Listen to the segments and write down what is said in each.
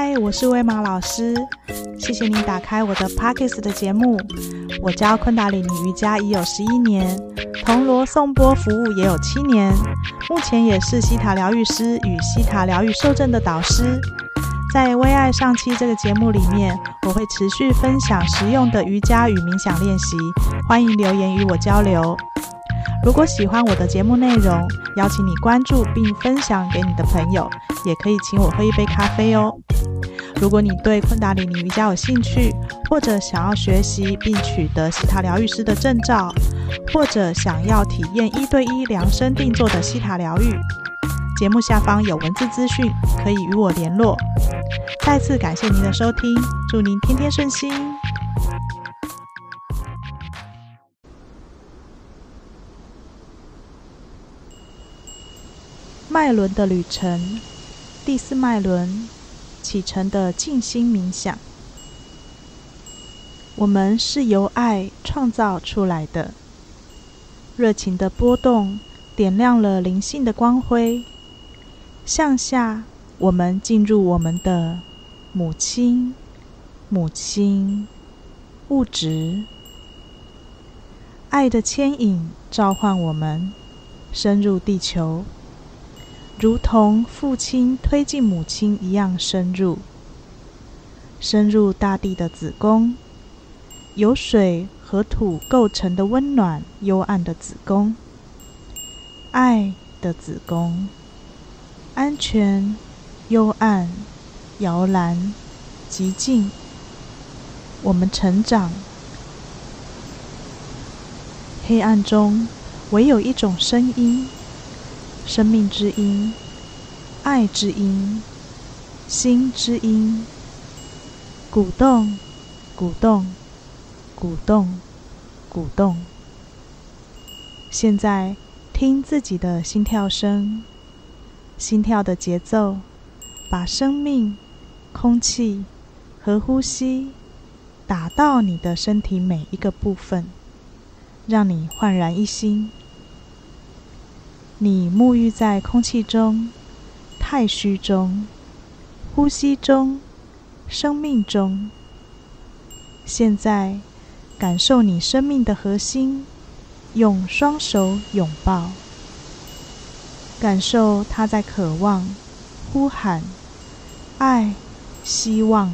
嗨，我是威玛老师，谢谢你打开我的 Podcast 的节目。我教昆达里尼瑜伽已有十一年，铜锣颂钵服务也有七年，目前也是西塔疗愈师与西塔疗愈受证的导师。在葳爱上期这个节目里面，我会持续分享实用的瑜伽与冥想练习，欢迎留言与我交流。如果喜欢我的节目内容，邀请你关注并分享给你的朋友，也可以请我喝一杯咖啡哦。如果你对昆达里尼瑜伽有兴趣，或者想要学习并取得西塔疗愈师的证照，或者想要体验一对一量身定做的西塔疗愈，节目下方有文字资讯，可以与我联络。再次感谢您的收听，祝您天天顺心。脉轮的旅程，第四脉轮启程的静心冥想。我们是由爱创造出来的，热情的波动点亮了灵性的光辉。向下，我们进入我们的母亲，母亲，物质。爱的牵引召唤我们深入地球。如同父亲推进母亲一样深入，深入大地的子宫，由水和土构成的温暖幽暗的子宫，爱的子宫，安全、幽暗、摇篮、寂静，我们成长。黑暗中，唯有一种声音。生命之音，爱之音，心之音，鼓动，鼓动，鼓动，鼓动。现在听自己的心跳声，心跳的节奏，把生命、空气和呼吸打到你的身体每一个部分，让你焕然一新。你沐浴在空气中、太虚中、呼吸中、生命中。现在，感受你生命的核心，用双手拥抱，感受它在渴望、呼喊、爱、希望、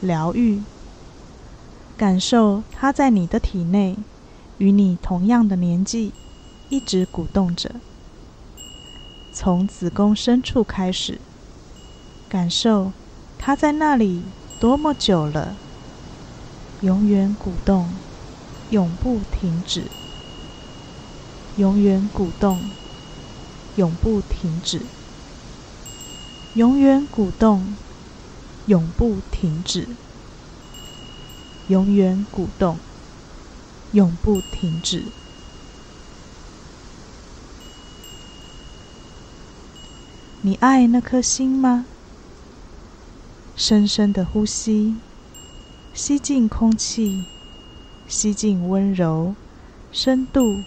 疗愈。感受它在你的体内，与你同样的年纪，一直鼓动着。从子宫深处开始，感受它在那里多么久了，永远鼓动，永不停止，永远鼓动，永不停止，永远鼓动，永不停止，永远鼓动，永不停止。你爱那颗心吗？深深的呼吸，吸进空气，吸进温柔、深度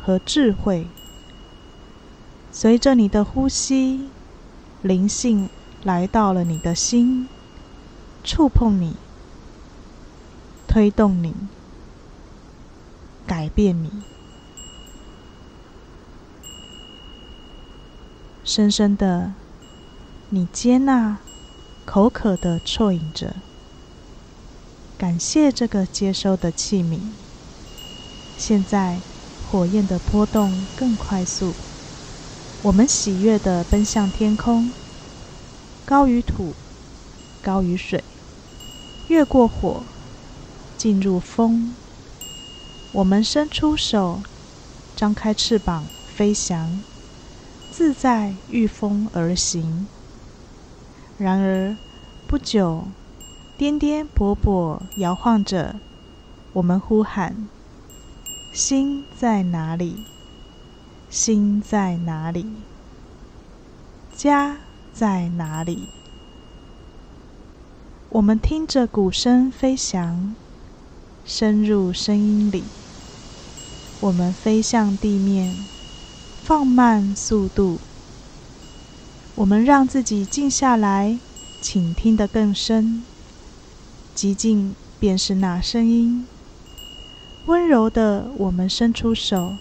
和智慧。随着你的呼吸，灵性来到了你的心，触碰你，推动你，改变你。深深的，你接纳，口渴的啜饮着，感谢这个接收的器皿。现在，火焰的波动更快速，我们喜悦的奔向天空，高于土，高于水，越过火，进入风。我们伸出手，张开翅膀，飞翔。自在御风而行。然而，不久，颠颠簸簸摇晃着，我们呼喊：“心在哪里？心在哪里？家在哪里？”我们听着鼓声飞翔，深入声音里。我们飞向地面。放慢速度，我们让自己静下来，倾听得更深。寂静便是那声音。温柔的，我们伸出手，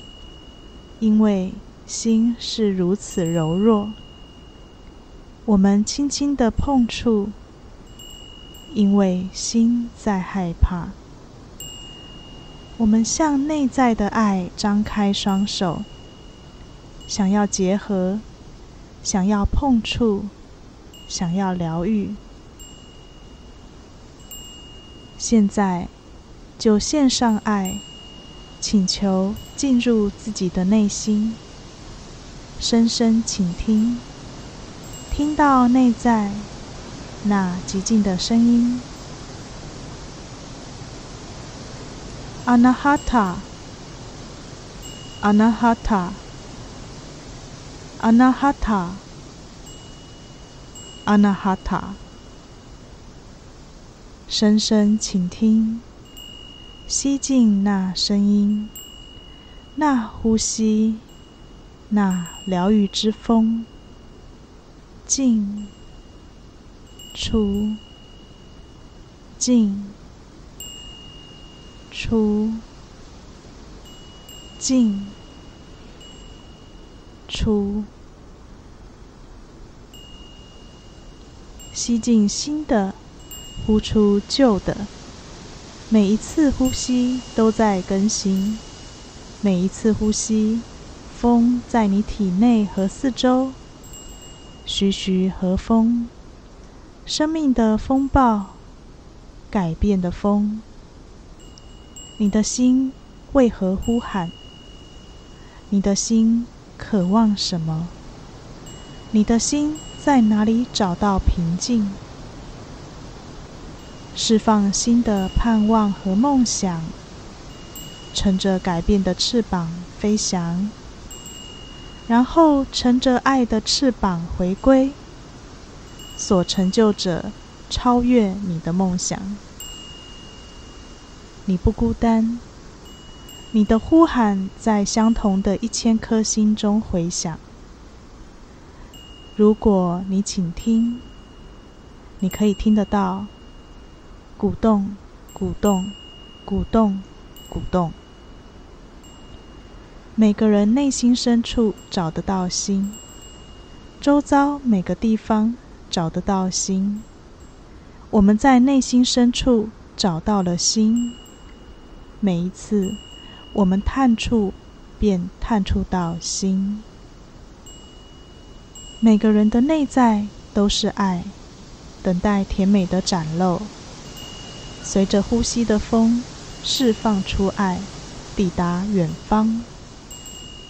因为心是如此柔弱。我们轻轻的碰触，因为心在害怕。我们向内在的爱张开双手，想要结合，想要碰触，想要疗愈。现在。就献上爱，请求进入自己的内心，深深倾听，听到内在那寂静的声音。阿那哈塔阿那哈塔深深倾听。吸进那声音。那呼吸。那疗愈之风。进出。进出。进出，吸进新的，呼出旧的。每一次呼吸都在更新，每一次呼吸，风在你体内和四周，徐徐和风，生命的风暴，改变的风。你的心为何呼喊？你的心渴望什么？你的心在哪里找到平静？释放新的盼望和梦想，乘着改变的翅膀飞翔，然后乘着爱的翅膀回归。所成就者超越你的梦想。你不孤单，你的呼喊在相同的一千颗心中回响。如果你倾听，你可以听得到。鼓动，鼓动，鼓动，鼓动。每个人内心深处找得到心，周遭每个地方找得到心。我们在内心深处找到了心，每一次我们探触，便探触到心。每个人的内在都是爱，等待甜美的展露。随着呼吸的风，释放出爱，抵达远方，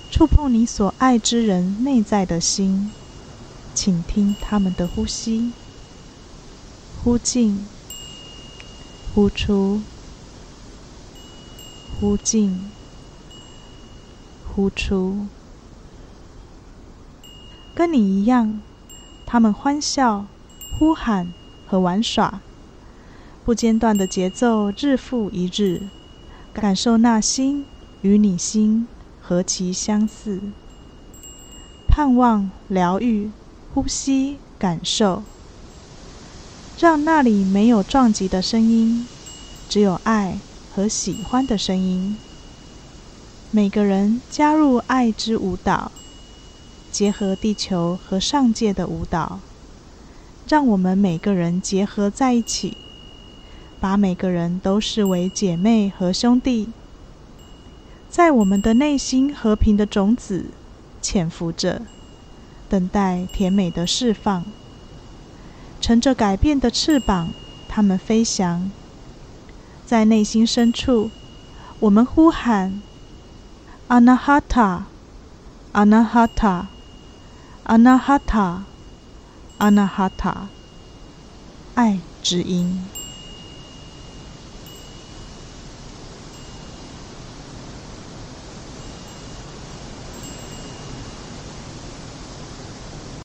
触碰你所爱之人内在的心，倾听他们的呼吸，呼进，呼出，呼进，呼出，跟你一样，他们欢笑、呼喊和玩耍。不间断的节奏，日复一日，感受那心与你心何其相似。盼望、疗愈、呼吸、感受，让那里没有撞击的声音，只有爱和喜欢的声音。每个人加入爱之舞蹈，结合地球和上界的舞蹈，让我们每个人结合在一起。把每个人都视为姐妹和兄弟，在我们的内心和平的种子潜伏着，等待甜美的释放。乘着改变的翅膀，它们飞翔。在内心深处，我们呼喊：Anahata，Anahata，Anahata，Anahata，爱之音。